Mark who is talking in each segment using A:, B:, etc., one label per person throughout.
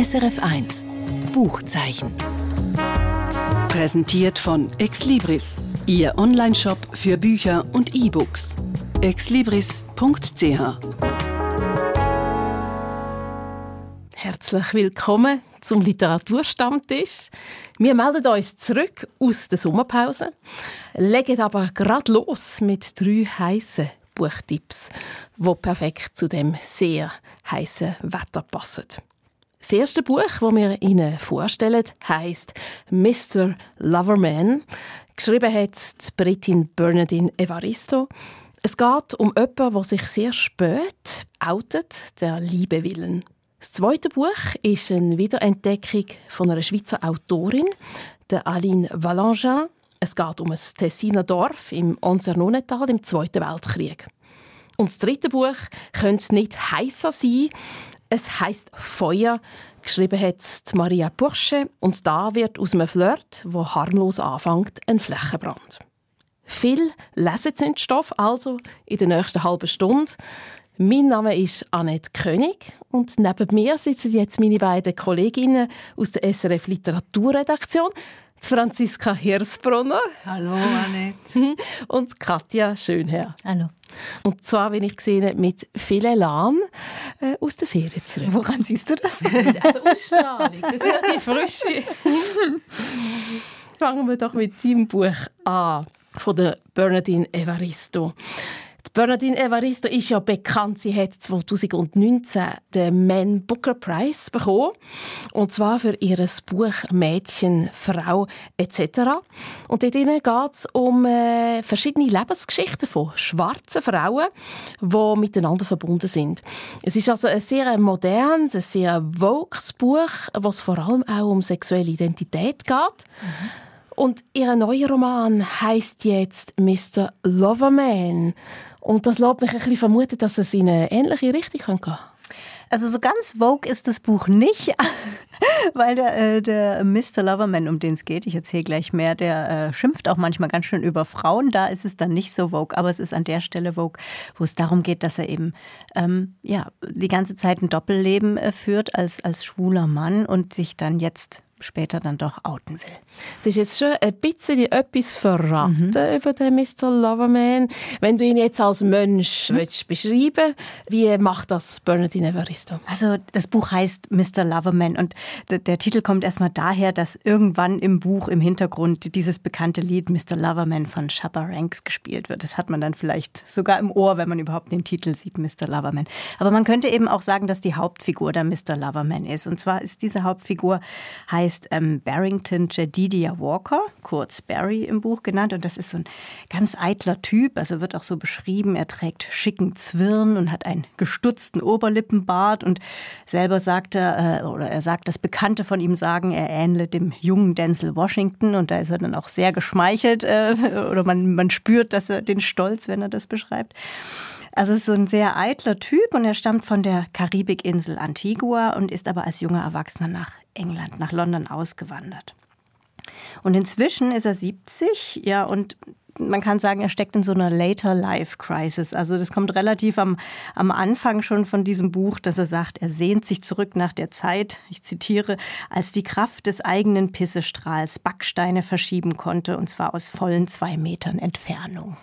A: SRF1 Buchzeichen.
B: Präsentiert von Exlibris, Ihr Onlineshop für Bücher und E-Books. exlibris.ch
C: Herzlich willkommen zum Literaturstammtisch. Wir melden uns zurück aus der Sommerpause, legen aber gerade los mit drei heißen Buchtipps, die perfekt zu dem sehr heißen Wetter passen. Das erste Buch, das wir Ihnen vorstellen, heißt Mr. Loverman. Geschrieben hat die Britin Bernadine Evaristo. Es geht um jemanden, der sich sehr spät outet, der Liebe willen. Das zweite Buch ist eine Wiederentdeckung von einer Schweizer Autorin, der Aline Valangin. Es geht um ein Tessiner Dorf im Onsernonetal im Zweiten Weltkrieg. Und das dritte Buch könnte nicht heißer sein. Es heißt Feuer. Geschrieben hat Maria Bursche und da wird aus einem Flirt, wo harmlos anfängt, ein Flächenbrand. Viel Lesezündstoff also in der nächsten halben Stunde. Mein Name ist Annette König und neben mir sitzen jetzt meine beiden Kolleginnen aus der SRF Literaturredaktion. Franziska Hirsbrunner.
D: Hallo, Annette.
C: Und Katja Schönherr.
D: Hallo.
C: Und zwar, bin ich gesehen, mit viel Elan äh, aus der Ferien zurück.
D: Woran siehst du das?
C: An der Ausstrahlung. Das ist ja die Frische. Fangen wir doch mit deinem Buch an, von der Bernadine Evaristo. Bernadine Evaristo ist ja bekannt. Sie hat 2019 den Man Booker Prize bekommen. Und zwar für ihr Buch Mädchen, Frau etc. Und dort geht es um äh, verschiedene Lebensgeschichten von schwarzen Frauen, die miteinander verbunden sind. Es ist also ein sehr modernes, ein sehr vokes Buch, was vor allem auch um sexuelle Identität geht. Mhm. Und ihr neuer Roman heißt jetzt Mr. Loverman. Und das lässt mich ein bisschen vermuten, dass es in eine ähnliche Richtung gehen kann.
D: Also so ganz Vogue ist das Buch nicht, weil der, äh, der Mr. Loverman, um den es geht, ich erzähle gleich mehr, der äh, schimpft auch manchmal ganz schön über Frauen. Da ist es dann nicht so Vogue, aber es ist an der Stelle Vogue, wo es darum geht, dass er eben ähm, ja die ganze Zeit ein Doppelleben äh, führt als als schwuler Mann und sich dann jetzt später dann doch outen will.
C: Das ist jetzt schon ein bisschen etwas verraten mhm. über den Mr. Loverman. Wenn du ihn jetzt als Mensch mhm. willst beschreiben wie macht das Bernadine Evaristo?
D: Also das Buch heißt Mr. Loverman und der Titel kommt erstmal daher, dass irgendwann im Buch im Hintergrund dieses bekannte Lied Mr. Loverman von Shabba Ranks gespielt wird. Das hat man dann vielleicht sogar im Ohr, wenn man überhaupt den Titel sieht, Mr. Loverman. Aber man könnte eben auch sagen, dass die Hauptfigur der Mr. Loverman ist. Und zwar ist diese Hauptfigur heißt heißt ähm, Barrington Jedidiah Walker, kurz Barry im Buch genannt. Und das ist so ein ganz eitler Typ. Also wird auch so beschrieben, er trägt schicken Zwirn und hat einen gestutzten Oberlippenbart. Und selber sagt er, äh, oder er sagt, dass Bekannte von ihm sagen, er ähnle dem jungen Denzel Washington. Und da ist er dann auch sehr geschmeichelt. Äh, oder man, man spürt dass er den Stolz, wenn er das beschreibt. Also ist so ein sehr eitler Typ und er stammt von der Karibikinsel Antigua und ist aber als junger Erwachsener nach England, nach London ausgewandert. Und inzwischen ist er 70, ja, und man kann sagen, er steckt in so einer Later Life Crisis. Also das kommt relativ am, am Anfang schon von diesem Buch, dass er sagt, er sehnt sich zurück nach der Zeit, ich zitiere, als die Kraft des eigenen Pissestrahls Backsteine verschieben konnte, und zwar aus vollen zwei Metern Entfernung.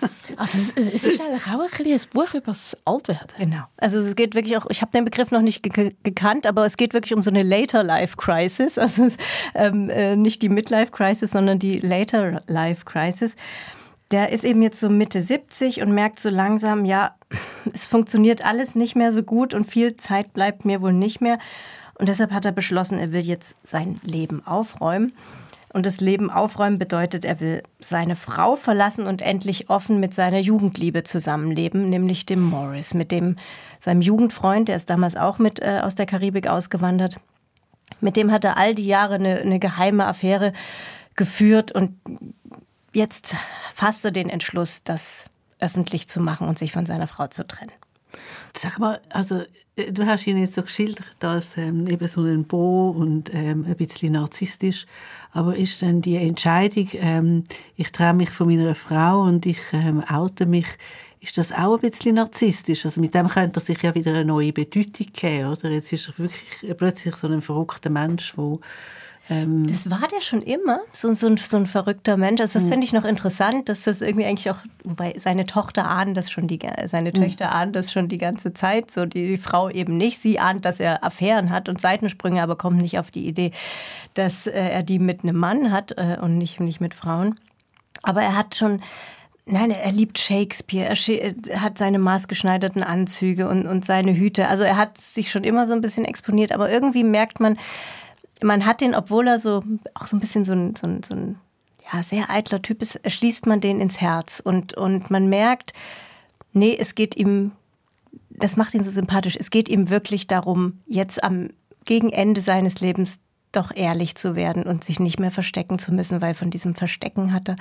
C: Also es, es ist eigentlich auch ein, ein Buch über das Altwerden.
D: Genau. Also es geht wirklich auch, ich habe den Begriff noch nicht ge gekannt, aber es geht wirklich um so eine Later Life Crisis. Also es, ähm, äh, nicht die Midlife Crisis, sondern die Later Life Crisis der ist eben jetzt so Mitte 70 und merkt so langsam, ja, es funktioniert alles nicht mehr so gut und viel Zeit bleibt mir wohl nicht mehr. Und deshalb hat er beschlossen, er will jetzt sein Leben aufräumen. Und das Leben aufräumen bedeutet, er will seine Frau verlassen und endlich offen mit seiner Jugendliebe zusammenleben, nämlich dem Morris, mit dem seinem Jugendfreund, der ist damals auch mit äh, aus der Karibik ausgewandert. Mit dem hat er all die Jahre eine, eine geheime Affäre geführt und jetzt fasst er den Entschluss, das öffentlich zu machen und sich von seiner Frau zu trennen.
E: Sag mal, also äh, du hast ihn jetzt so geschildert als ähm, eben so ein Bo und ähm, ein bisschen narzisstisch, aber ist denn die Entscheidung, ähm, ich trenne mich von meiner Frau und ich ähm, oute mich, ist das auch ein bisschen narzisstisch. Also mit dem könnte er sich ja wieder eine neue Bedeutung geben, oder? Jetzt ist er wirklich plötzlich so ein verrückter Mensch, der
D: ähm das war der schon immer, so, so, ein, so ein verrückter Mensch. Also das finde ich noch interessant, dass das irgendwie eigentlich auch, wobei seine Tochter ahnt das schon, die, seine Töchter ahnen das schon die ganze Zeit, so die, die Frau eben nicht. Sie ahnt, dass er Affären hat und Seitensprünge, aber kommt nicht auf die Idee, dass äh, er die mit einem Mann hat äh, und nicht, nicht mit Frauen. Aber er hat schon Nein, er liebt Shakespeare. Er hat seine maßgeschneiderten Anzüge und, und seine Hüte. Also er hat sich schon immer so ein bisschen exponiert, aber irgendwie merkt man, man hat den, obwohl er so auch so ein bisschen so ein, so ein, so ein ja, sehr eitler Typ ist, schließt man den ins Herz. Und, und man merkt, nee, es geht ihm, das macht ihn so sympathisch, es geht ihm wirklich darum, jetzt am gegen Ende seines Lebens doch ehrlich zu werden und sich nicht mehr verstecken zu müssen, weil von diesem Verstecken hat er,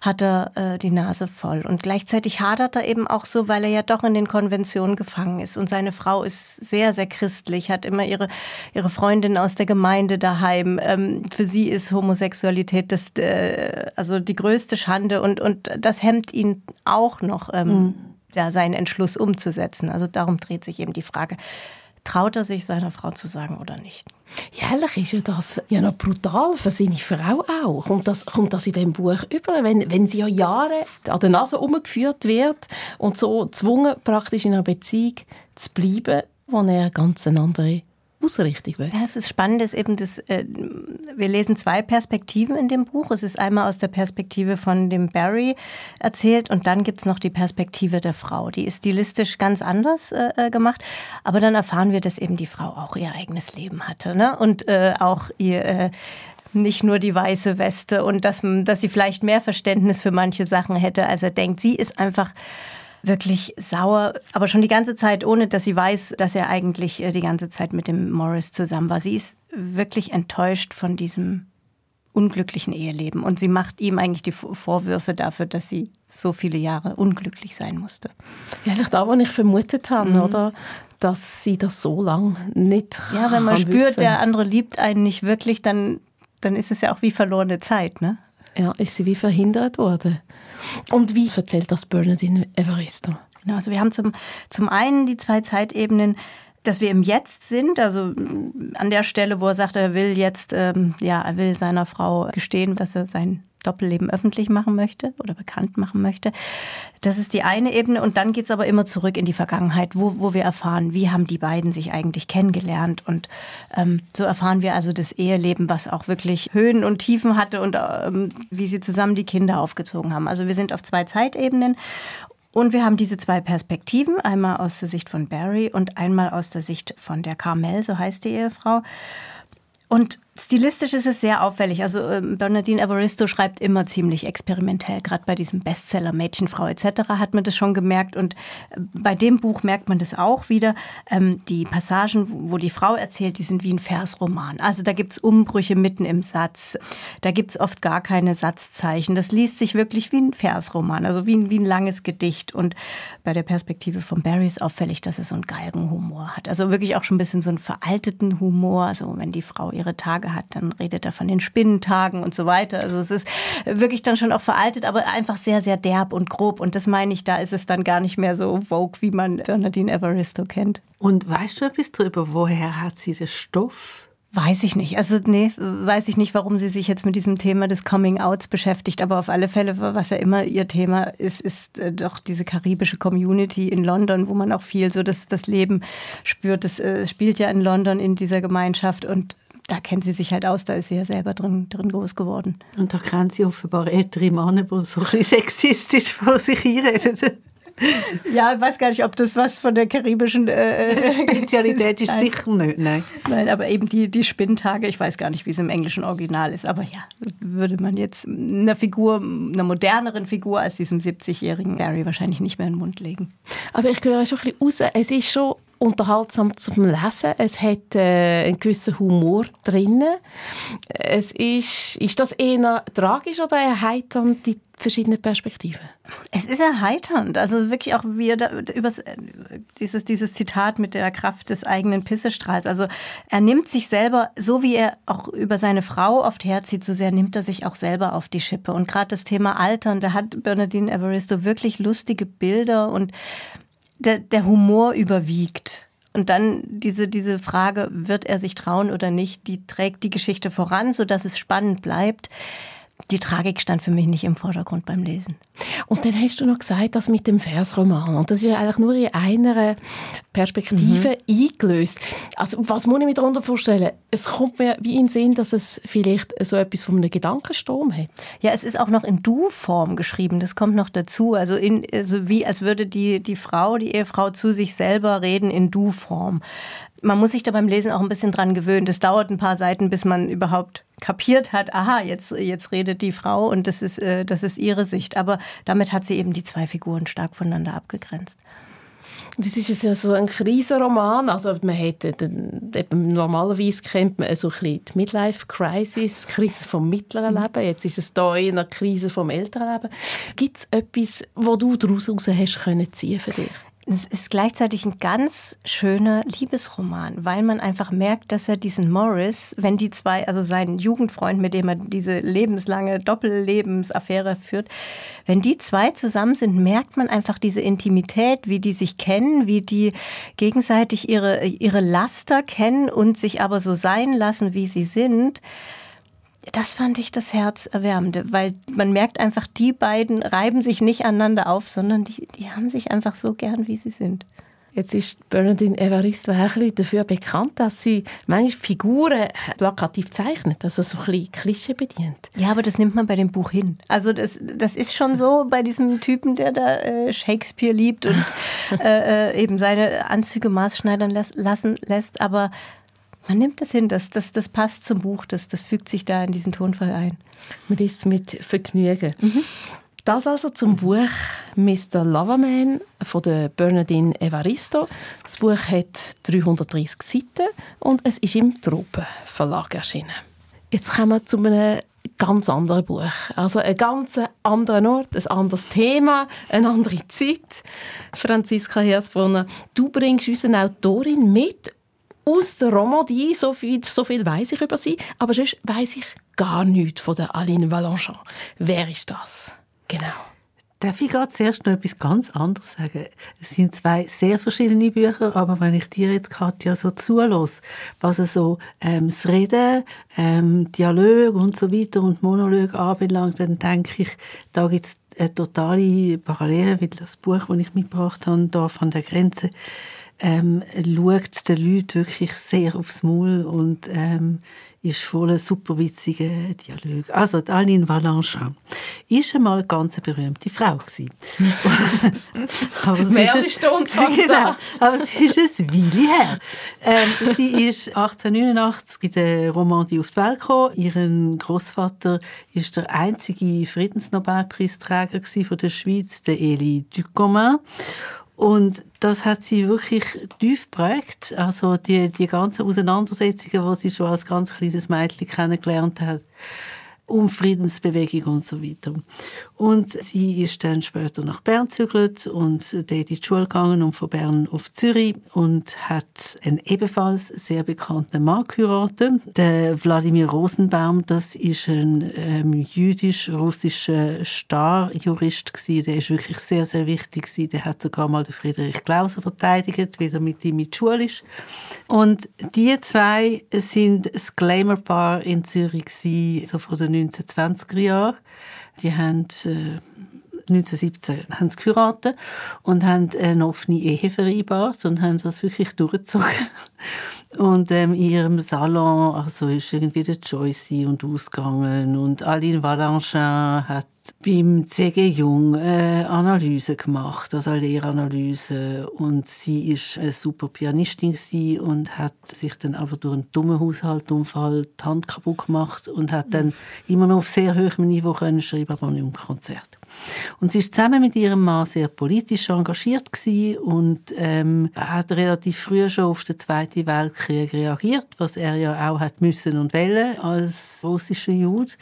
D: hat er äh, die Nase voll. Und gleichzeitig hadert er eben auch so, weil er ja doch in den Konventionen gefangen ist. Und seine Frau ist sehr, sehr christlich, hat immer ihre, ihre Freundin aus der Gemeinde daheim. Ähm, für sie ist Homosexualität das, äh, also die größte Schande und, und das hemmt ihn auch noch, ähm, mhm. ja, seinen Entschluss umzusetzen. Also darum dreht sich eben die Frage, traut er sich seiner Frau zu sagen oder nicht?
C: Jährlich ist ja das ja noch brutal für seine Frau auch. Kommt das, kommt das in dem Buch über? Wenn, wenn sie ja Jahre an der Nase umgeführt wird und so gezwungen praktisch in einer Beziehung zu bleiben, wo er ganz eine andere Ausrichtung
D: will. Ja, es ist spannend, ist eben das, äh, wir lesen zwei Perspektiven in dem Buch. Es ist einmal aus der Perspektive von dem Barry erzählt und dann gibt es noch die Perspektive der Frau. Die ist stilistisch ganz anders äh, äh, gemacht, aber dann erfahren wir, dass eben die Frau auch ihr eigenes Leben hatte ne? und äh, auch ihr äh, nicht nur die weiße Weste und dass, dass sie vielleicht mehr Verständnis für manche Sachen hätte, als er denkt. Sie ist einfach wirklich sauer, aber schon die ganze Zeit, ohne dass sie weiß, dass er eigentlich äh, die ganze Zeit mit dem Morris zusammen war. Sie ist wirklich enttäuscht von diesem unglücklichen Eheleben und sie macht ihm eigentlich die Vorwürfe dafür, dass sie so viele Jahre unglücklich sein musste.
C: Ja, eigentlich da, was ich vermutet habe, mhm. oder? Dass sie das so lange nicht
D: Ja, wenn man spürt, wissen. der andere liebt einen nicht wirklich, dann, dann ist es ja auch wie verlorene Zeit, ne?
C: Ja, ist sie wie verhindert worden. Und wie erzählt das Bernardine Evaristo?
D: Genau, also wir haben zum, zum einen die zwei Zeitebenen, dass wir im Jetzt sind, also an der Stelle, wo er sagt, er will jetzt, ähm, ja, er will seiner Frau gestehen, dass er sein Doppelleben öffentlich machen möchte oder bekannt machen möchte. Das ist die eine Ebene. Und dann geht's aber immer zurück in die Vergangenheit, wo, wo wir erfahren, wie haben die beiden sich eigentlich kennengelernt. Und ähm, so erfahren wir also das Eheleben, was auch wirklich Höhen und Tiefen hatte und ähm, wie sie zusammen die Kinder aufgezogen haben. Also wir sind auf zwei Zeitebenen. Und wir haben diese zwei Perspektiven, einmal aus der Sicht von Barry und einmal aus der Sicht von der Carmel, so heißt die Ehefrau. Und stilistisch ist es sehr auffällig. Also ähm, Bernadine Evaristo schreibt immer ziemlich experimentell. Gerade bei diesem Bestseller Mädchenfrau etc. hat man das schon gemerkt. Und äh, bei dem Buch merkt man das auch wieder. Ähm, die Passagen, wo die Frau erzählt, die sind wie ein Versroman. Also da gibt's Umbrüche mitten im Satz. Da gibt's oft gar keine Satzzeichen. Das liest sich wirklich wie ein Versroman, also wie ein, wie ein langes Gedicht. Und bei der Perspektive von Barry ist auffällig, dass er so einen Galgenhumor hat. Also wirklich auch schon ein bisschen so einen veralteten Humor. Also wenn die Frau ihre Tage hat, dann redet er von den Spinnentagen und so weiter. Also es ist wirklich dann schon auch veraltet, aber einfach sehr, sehr derb und grob. Und das meine ich, da ist es dann gar nicht mehr so vogue, wie man Bernadine Evaristo kennt.
E: Und weißt du etwas darüber, woher hat sie den Stoff?
D: Weiß ich nicht. Also nee, weiß ich nicht, warum sie sich jetzt mit diesem Thema des Coming Outs beschäftigt. Aber auf alle Fälle, was ja immer ihr Thema ist, ist äh, doch diese karibische Community in London, wo man auch viel so das, das Leben spürt. Das äh, spielt ja in London in dieser Gemeinschaft und da kennt sie sich halt aus, da ist sie ja selber drin, drin groß geworden.
E: Und da kennt sie offenbar ältere Männer, die so ein bisschen sexistisch vor sich hinreden.
D: Ja, ich weiß gar nicht, ob das was von der karibischen äh,
E: äh Spezialität ist. Sicher nicht, nein.
D: Nein, aber eben die, die Spinntage, ich weiß gar nicht, wie es im englischen Original ist. Aber ja, würde man jetzt einer Figur, einer moderneren Figur als diesem 70-jährigen Barry wahrscheinlich nicht mehr in den Mund legen.
C: Aber ich höre schon ein bisschen raus, es ist schon unterhaltsam zum Lesen. Es hat äh, einen gewissen Humor drin. Es ist, ist das eher tragisch oder erheiternd, die verschiedenen Perspektiven?
D: Es ist erheiternd. Also wirklich auch wie da, über dieses, dieses Zitat mit der Kraft des eigenen Pissestrahls. Also er nimmt sich selber, so wie er auch über seine Frau oft herzieht, so sehr nimmt er sich auch selber auf die Schippe. Und gerade das Thema Altern, da hat Bernadine Evaristo wirklich lustige Bilder und der, der Humor überwiegt. Und dann diese, diese Frage, wird er sich trauen oder nicht, die trägt die Geschichte voran, sodass es spannend bleibt die Tragik stand für mich nicht im Vordergrund beim Lesen.
C: Und dann hast du noch gesagt, das mit dem Versroman. Und das ist ja eigentlich nur in einer Perspektive mhm. eingelöst. Also was muss ich mir darunter vorstellen? Es kommt mir wie in den Sinn, dass es vielleicht so etwas von einem Gedankensturm hat.
D: Ja, es ist auch noch in Du-Form geschrieben. Das kommt noch dazu. Also, in, also wie als würde die, die Frau, die Ehefrau zu sich selber reden in Du-Form man muss sich da beim Lesen auch ein bisschen dran gewöhnen. Das dauert ein paar Seiten, bis man überhaupt kapiert hat, aha, jetzt, jetzt redet die Frau und das ist, äh, das ist ihre Sicht. Aber damit hat sie eben die zwei Figuren stark voneinander abgegrenzt.
C: Das ist ja so ein Krisenroman. Also man hat, eben, normalerweise kennt man so ein bisschen die Midlife-Crisis, Krise vom mittleren mhm. Leben. Jetzt ist es hier in einer Krise vom älteren Leben. Gibt es etwas, wo du daraus hast können ziehen für dich?
D: Es ist gleichzeitig ein ganz schöner Liebesroman, weil man einfach merkt, dass er diesen Morris, wenn die zwei, also seinen Jugendfreund, mit dem er diese lebenslange Doppellebensaffäre führt, wenn die zwei zusammen sind, merkt man einfach diese Intimität, wie die sich kennen, wie die gegenseitig ihre, ihre Laster kennen und sich aber so sein lassen, wie sie sind das fand ich das Herzerwärmende, weil man merkt einfach, die beiden reiben sich nicht aneinander auf, sondern die, die haben sich einfach so gern, wie sie sind.
C: Jetzt ist Bernadine Evaristo ein dafür bekannt, dass sie manchmal Figuren plakativ zeichnet, also so ein bisschen Klischee bedient.
D: Ja, aber das nimmt man bei dem Buch hin. Also das, das ist schon so bei diesem Typen, der da äh, Shakespeare liebt und äh, äh, eben seine Anzüge maßschneidern lassen lässt, aber man nimmt das hin, das, das, das passt zum Buch, das, das fügt sich da in diesen Tonfall ein.
C: Man ist mit Vergnügen. Mhm. Das also zum Buch Mr. Loverman von der Bernadine Evaristo. Das Buch hat 330 Seiten und es ist im Tropen Verlag erschienen. Jetzt kommen wir zu einem ganz anderen Buch. Also ein ganz anderer Ort, ein anderes Thema, eine andere Zeit. Franziska Hersbrunner, du bringst uns eine Autorin mit aus der Romandie, so viel, so viel weiß ich über sie, aber sonst weiß ich gar nichts von der Aline Valenchon. Wer ist das? Genau.
E: Darf ich gerade zuerst noch etwas ganz anderes sagen? Es sind zwei sehr verschiedene Bücher, aber wenn ich dir jetzt, Katja, so zulasse, was so ähm, das Reden, ähm, Dialog und so weiter und Monolog anbelangt, dann denke ich, da gibt es eine totale Parallele, weil das Buch, das ich mitgebracht habe, da von der Grenze, ähm, schaut den Leuten wirklich sehr aufs Maul und ähm, ist voller super witzigen Dialog. Also, die Aline Valanchin ist einmal eine ganz berühmte Frau
C: aber Mehr als Stunde
E: genau, aber sie ist ein Weile her. Ähm, sie ist 1889 in der Romandie auf die Welt gekommen. Ihr Großvater ist der einzige Friedensnobelpreisträger von der Schweiz, der Elie Ducomin. Und das hat sie wirklich tief geprägt. Also die, die ganzen Auseinandersetzungen, die sie schon als ganz kleines Mädchen kennengelernt hat, um Friedensbewegung und so weiter. Und sie ist dann später nach Bern gezügelt und dort in die Schule gegangen und von Bern auf Zürich und hat einen ebenfalls sehr bekannten Mann geheiratet, der Wladimir Rosenbaum. Das ist ein ähm, jüdisch-russischer Starjurist gewesen. Der ist wirklich sehr, sehr wichtig gewesen. Der hat sogar mal den Friedrich Klauser verteidigt, wie er mit ihm in die Schule ist. Und die zwei sind das Glamour-Paar in Zürich gewesen, so von den 1920er Jahren. Die haben äh, 1917 haben sie geheiratet und haben eine offene Ehe vereinbart und haben das wirklich durchgezogen. Und ähm, in ihrem Salon also ist irgendwie der Joyce und ausgegangen und Aline Valanchin hat beim CG Jung äh, Analyse gemacht, also eine Lehranalyse und sie ist eine super Pianistin und hat sich dann aber durch einen dummen Haushaltunfall die Hand kaputt gemacht und hat dann immer noch auf sehr hohem Niveau können schreiben, aber nicht im Konzert. Und sie ist zusammen mit ihrem Mann sehr politisch engagiert gewesen und ähm, hat relativ früh schon auf den Zweiten Weltkrieg reagiert, was er ja auch hat müssen und wollen als russischer Jude.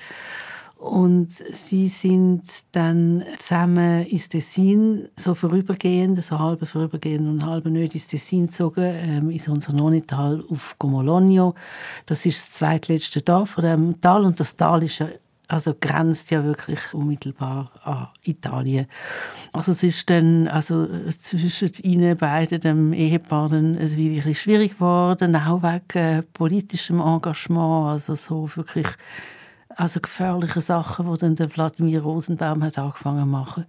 E: Und sie sind dann zusammen ins Tessin, so vorübergehend, so halb vorübergehend und halb nicht ins Tessin gezogen, ähm, in unser Nonital auf Gomologno. Das ist das zweitletzte Dorf von dem Tal und das Tal ist ja also grenzt ja wirklich unmittelbar an Italien. Also es ist dann also zwischen ihnen beiden, dem Ehepaar, dann ein bisschen schwierig geworden, auch wegen äh, politischem Engagement, also so wirklich also gefährliche Sachen, die dann der Wladimir Rosenbaum hat angefangen zu machen.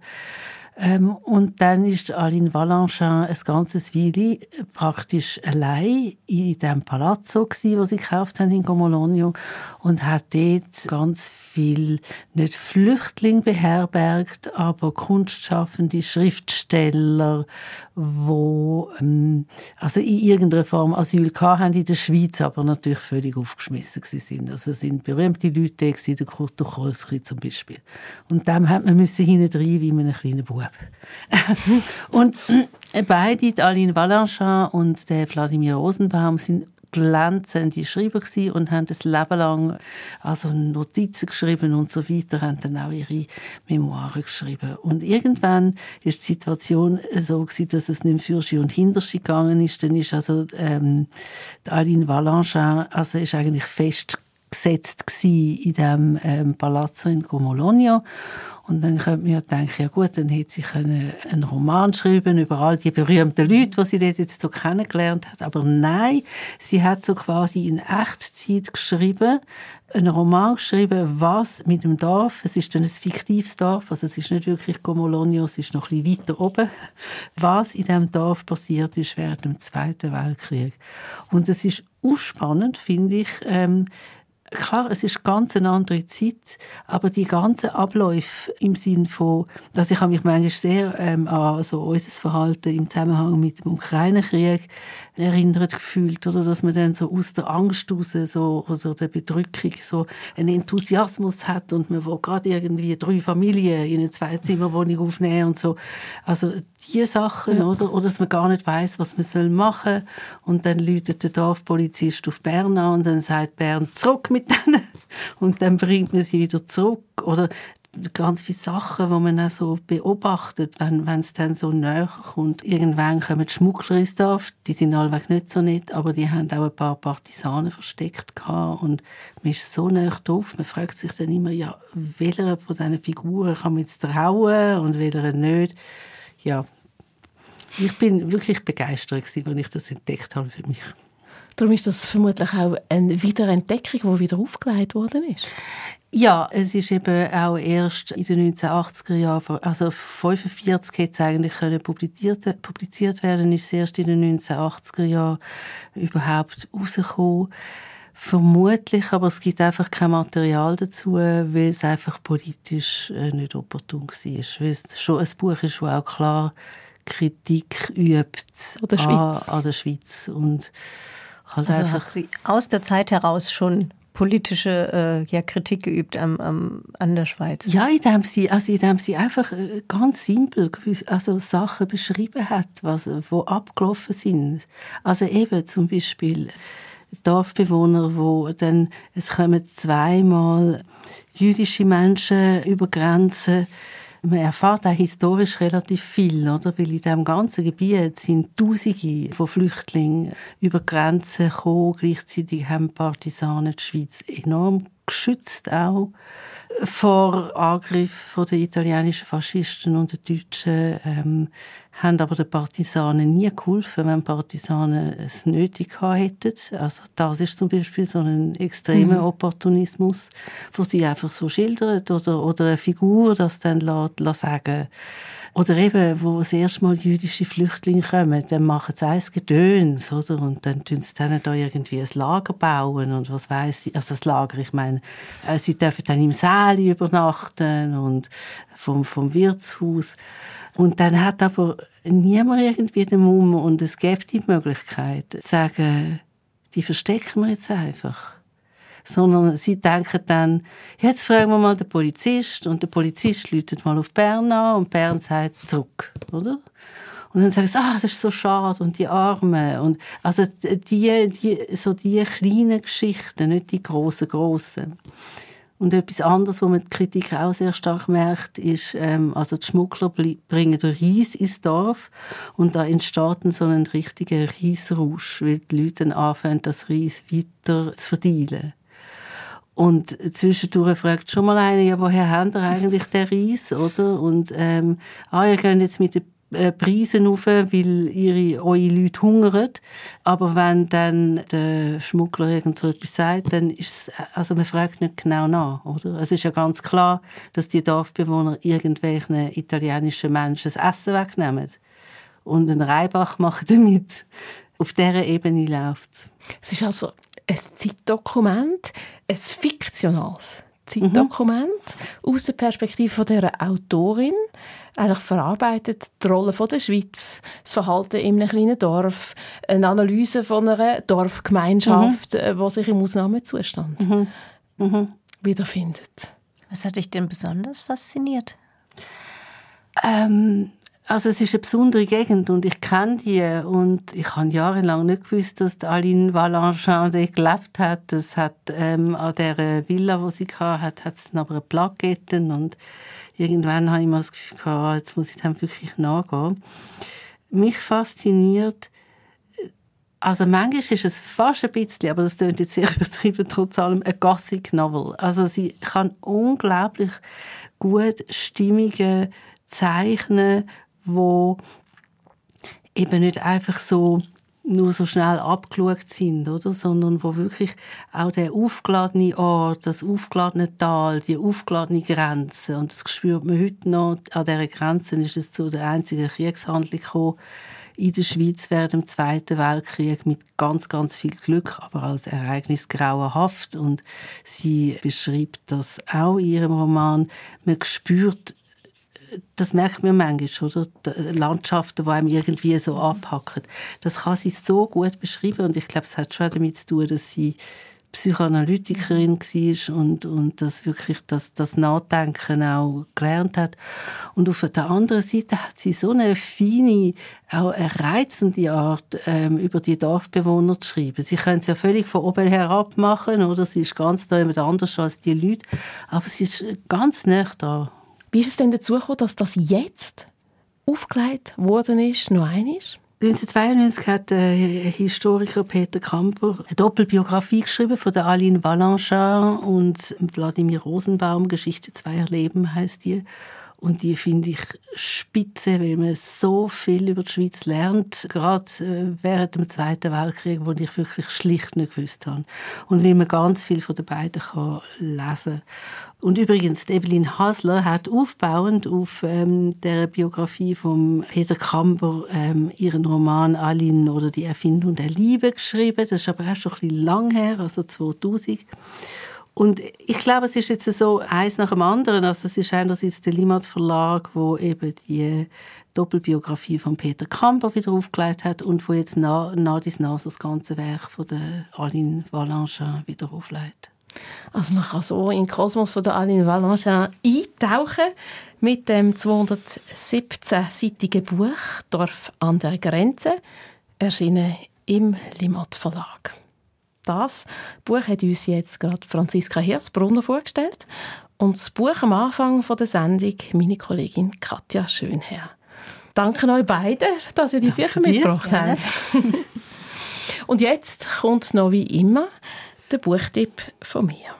E: Ähm, und dann ist Aline Valenchin ein ganzes Weile praktisch allein in dem Palazzo gsi, wo sie gekauft haben in Gomologno und hat dort ganz viel nicht Flüchtlinge beherbergt, aber Kunstschaffende, Schriftsteller, wo ähm, also in irgendeiner Form Asyl haben in der Schweiz, aber natürlich völlig aufgeschmissen sind. Also es sind berühmte Leute da der Kurt Tucholsky zum Beispiel. Und dem hat man müssen hinten wie mit einem kleinen Bub. und äh, beide, Aline Valenchin und der Wladimir Rosenbaum, sind glänzende Schreiber gewesen und haben das Leben lang also Notizen geschrieben und so weiter, haben dann auch ihre Memoiren geschrieben. Und irgendwann ist die Situation so gewesen, dass es nicht sie und hinter sie gegangen ist. Dann ist also ähm, Aline Valenchin also ist eigentlich festgesetzt in dem ähm, Palazzo in Gomologno und dann könnte man ja denken, ja gut, dann hätte sie können einen Roman schreiben über all die berühmten Leute, die sie dort jetzt so kennengelernt hat. Aber nein, sie hat so quasi in Echtzeit geschrieben, einen Roman geschrieben, was mit dem Dorf, es ist dann ein fiktives Dorf, also es ist nicht wirklich Gomologno, es ist noch ein bisschen weiter oben, was in diesem Dorf passiert ist während dem Zweiten Weltkrieg. Und es ist spannend, finde ich, ähm, klar, es ist ganz eine andere Zeit, aber die ganzen Abläufe im Sinn von, dass ich habe mich manchmal sehr ähm, an so unser Verhalten im Zusammenhang mit dem Ukraine-Krieg erinnert gefühlt, oder dass man dann so aus der Angst raus, so, oder der Bedrückung so einen Enthusiasmus hat und man will gerade irgendwie drei Familien in eine Zweizimmerwohnung aufnehmen und so. Also die Sachen, ja. oder? Oder dass man gar nicht weiß, was man soll machen und dann läutet der Dorfpolizist auf Bern an und dann sagt Bern zurück mit denen und dann bringt man sie wieder zurück oder ganz viele Sachen, die man auch so beobachtet, wenn wenn es dann so näher kommt. Irgendwann kommen die Schmuggler ins Dorf, die sind allweg nicht so nett, aber die haben auch ein paar Partisanen versteckt gehabt und man ist so näher drauf, man fragt sich dann immer, ja, welcher von diesen Figuren kann man jetzt trauen und welcher nicht. Ja, ich bin wirklich begeistert als ich das entdeckt habe für mich.
C: Darum ist das vermutlich auch eine Wiederentdeckung, die wieder aufgelegt worden ist.
E: Ja, es ist eben auch erst in den 1980er Jahren, also 45 hätte es eigentlich können publiziert, publiziert werden, ist es erst in den 1980er Jahren überhaupt rausgekommen. Vermutlich, aber es gibt einfach kein Material dazu, weil es einfach politisch äh, nicht opportun war. Weil es schon ein Buch ist, das auch klar Kritik übt
C: der an,
E: an, der Schweiz. Und
D: halt also einfach sie aus der Zeit heraus schon politische äh, ja, Kritik geübt am, am, an der Schweiz.
E: Ja, indem sie, also indem sie einfach äh, ganz simpel also Sachen beschrieben hat, was wo abgelaufen sind. Also eben zum Beispiel Dorfbewohner, wo dann es kommen zweimal jüdische Menschen über Grenzen man erfährt auch historisch relativ viel, oder? Weil in diesem ganzen Gebiet sind Tausende von Flüchtlingen über Grenzen gekommen. Gleichzeitig haben Partisanen die Schweiz enorm geschützt auch vor Angriff der italienischen Faschisten und der Deutschen ähm, haben aber den Partisanen nie geholfen, wenn Partisanen es nötig hätten. Also das ist zum Beispiel so ein extremer mhm. Opportunismus, wo sie einfach so schildert oder, oder eine Figur, das dann lässt, lässt sagen oder eben, wo das erste Mal jüdische Flüchtlinge kommen, dann machen sie ein Gedöns, oder? Und dann tun sie dann da irgendwie ein Lager bauen und was weiß ich. Also das Lager, ich meine, äh, sie dürfen dann im Saal übernachten und vom, vom Wirtshaus. Und dann hat aber niemand irgendwie den Mumm und es gibt die Möglichkeit, zu sagen, die verstecken wir jetzt einfach sondern sie denken dann, jetzt fragen wir mal den Polizist und der Polizist läutet mal auf Bern an und Bern sagt zurück, oder? Und dann sagen sie, ah, das ist so schade und die Armen und also die, die so die kleinen Geschichten, nicht die großen großen. Und etwas anderes, wo man die Kritik auch sehr stark merkt, ist, ähm, also die Schmuggler bringen Reis ins Dorf und da entsteht so ein richtiger Reisrausch, weil die Leute dann anfangen, das Reis weiter zu verdienen. Und zwischendurch fragt schon mal einer, ja, woher haben ihr eigentlich den Reis, oder? Und, ähm, ah, ihr geht jetzt mit den äh, Preise rauf, weil ihre, eure Leute hungern. Aber wenn dann der Schmuggler irgend so etwas sagt, dann ist es, also man fragt nicht genau nach, oder? Es ist ja ganz klar, dass die Dorfbewohner irgendwelchen italienischen Menschen das Essen wegnehmen. Und einen Reibach machen damit. Auf dieser Ebene läuft es.
C: Es ist also ein Zeitdokument, ein fiktionales Zeitdokument mhm. aus der Perspektive von der Autorin eigentlich verarbeitet die Rolle von der Schweiz, das Verhalten in einem kleinen Dorf, eine Analyse von einer Dorfgemeinschaft, mhm. Äh, sich im Ausnahmezustand mhm. Mhm. wiederfindet.
D: Was hat dich denn besonders fasziniert?
E: Ähm, also es ist eine besondere Gegend und ich kenne die und ich habe jahrelang nicht gewusst, dass Aline Valanchin gelebt hat. Das hat ähm, an der Villa, wo sie hatte, hat, es aber eine Plakette und irgendwann habe ich mal das Gefühl gehabt, ah, jetzt muss ich dem wirklich nachgehen. Mich fasziniert, also manchmal ist es fast ein bisschen, aber das klingt jetzt sehr übertrieben, trotz allem, ein Gothic Novel. Also sie kann unglaublich gut Stimmungen zeichnen, wo eben nicht einfach so nur so schnell abgeschaut sind, oder? sondern wo wirklich auch der aufgeladene Ort, das aufgeladene Tal, die aufgeladene Grenze, und das spürt man heute noch, an dieser Grenze ist es zu der einzigen Kriegshandlung gekommen, in der Schweiz während dem Zweiten Weltkrieg mit ganz, ganz viel Glück, aber als Ereignis grauenhaft. Und sie beschreibt das auch in ihrem Roman. Man spürt das merkt man manchmal, oder? Landschaften, die einem irgendwie so abhacken. Das kann sie so gut beschreiben und ich glaube, es hat schon damit zu tun, dass sie Psychoanalytikerin war und, und das wirklich das, das Nachdenken auch gelernt hat. Und auf der anderen Seite hat sie so eine feine, auch eine reizende Art, ähm, über die Dorfbewohner zu schreiben. Sie können es ja völlig von oben herab machen, oder? Sie ist ganz da jemand anders als die Leute, aber sie ist ganz nah da.
C: Wie ist es denn dazu gekommen, dass das jetzt aufgelegt worden ist, noch einmal?
E: 1992 hat der Historiker Peter Kamper eine Doppelbiografie geschrieben von der Aline Valanchin und Wladimir Rosenbaum. Geschichte zweier Leben heißt die. Und die finde ich spitze, weil man so viel über die Schweiz lernt, gerade äh, während dem Zweiten Weltkrieg, wo ich wirklich schlicht nicht gewusst habe. Und wie man ganz viel von den beiden kann lesen Und übrigens, Evelyn Hasler hat aufbauend auf ähm, der Biografie von Peter Kamber ähm, ihren Roman Aline oder die Erfindung der Liebe geschrieben. Das ist aber erst schon ein bisschen lang her, also 2000. Und ich glaube, es ist jetzt so eins nach dem anderen. Also es ist einerseits der Limat Verlag, wo eben die Doppelbiografie von Peter Kamper wieder aufgelegt hat und wo jetzt dies nach das ganze Werk von der Aline Valanchin wieder auflegt.
C: Also man kann so in den Kosmos von der Aline Valanchin eintauchen mit dem 217-seitigen Buch «Dorf an der Grenze», erschienen im Limat Verlag. Das Buch hat uns jetzt gerade Franziska Hirsbrunner vorgestellt und das Buch am Anfang der Sendung meine Kollegin Katja Schönherr. Danke euch beiden, dass ihr die Bücher mitgebracht habt. und jetzt kommt noch wie immer der Buchtipp von mir.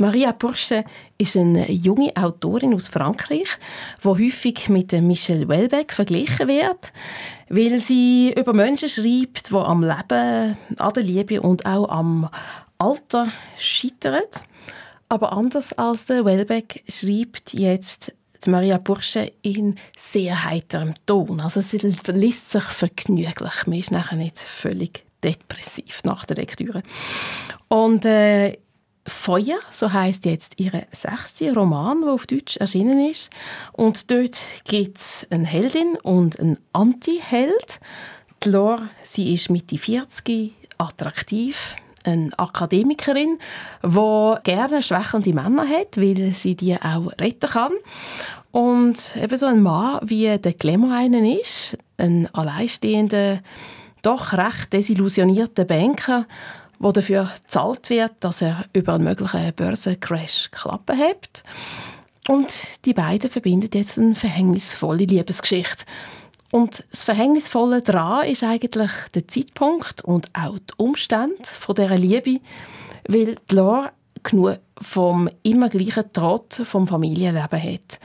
C: Maria Porsche ist eine junge Autorin aus Frankreich, die häufig mit Michelle Welbeck verglichen wird, weil sie über Menschen schreibt, die am Leben, an der Liebe und auch am Alter scheitern. Aber anders als der Welbeck schreibt jetzt Maria Porsche in sehr heiterem Ton. Also sie liest sich vergnüglich. Man ist nachher nicht völlig depressiv nach der Lektüre. Und äh, Feuer, so heißt jetzt ihre sechste Roman, der auf Deutsch erschienen ist. Und dort gibt es eine Heldin und einen Anti-Held. Die Lore, sie ist Mitte 40, attraktiv, eine Akademikerin, die gerne schwächelnde Männer hat, weil sie die auch retten kann. Und eben so ein Mann, wie der Glamour einen ist, ein alleinstehender, doch recht desillusionierter Banker, der dafür gezahlt wird, dass er über einen möglichen Börsencrash Klappe hat. Und die beiden verbinden jetzt eine verhängnisvolle Liebesgeschichte. Und das Verhängnisvolle daran ist eigentlich der Zeitpunkt und auch die Umstände von dieser Liebe, weil die Laura genug vom immer gleichen Trott vom Familienleben hat.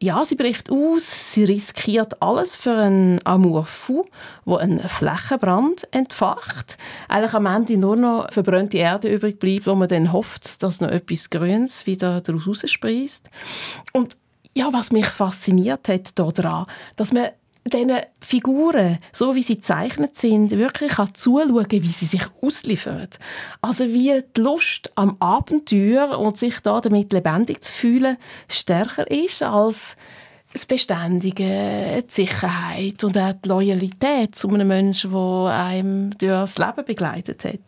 C: Ja, sie bricht aus, sie riskiert alles für einen Amour fou, wo einen Flächenbrand entfacht. Eigentlich am Ende nur noch verbrannte Erde übrig bleibt, wo man dann hofft, dass noch etwas Grünes wieder daraus raussprießt. Und ja, was mich fasziniert hat daran, dass man diesen Figuren, so wie sie gezeichnet sind, wirklich kann zuschauen, wie sie sich ausliefern. Also wie die Lust am Abenteuer und sich da damit lebendig zu fühlen stärker ist als das Beständige, die Sicherheit und auch die Loyalität zu einem Menschen, der einem durch das Leben begleitet hat.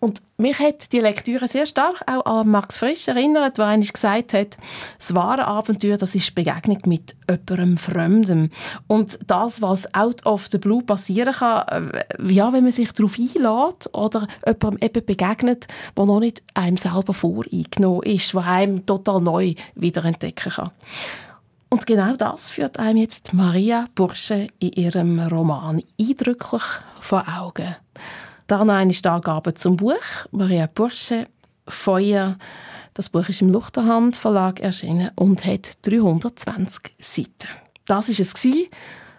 C: Und mich hat die Lektüre sehr stark auch an Max Frisch erinnert, der einmal gesagt hat, das wahre Abenteuer, das ist Begegnung mit jemandem Fremdem. Und das, was out of the blue passieren kann, äh, ja, wenn man sich darauf einlädt oder jemandem eben begegnet, der noch nicht einem selber voreingenommen ist, der einem total neu wiederentdecken kann. Und genau das führt einem jetzt Maria Bursche in ihrem Roman eindrücklich vor Augen. Dann eine Angabe zum Buch. Maria Bursche, Feuer. Das Buch ist im Luchterhand Verlag erschienen und hat 320 Seiten. Das ist es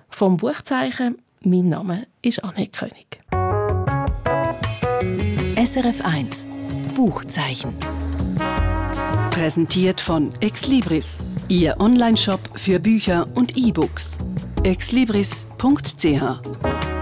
C: vom Buchzeichen. Mein Name ist Anne König.
A: SRF 1 Buchzeichen.
B: Präsentiert von Exlibris, Ihr Onlineshop für Bücher und E-Books. exlibris.ch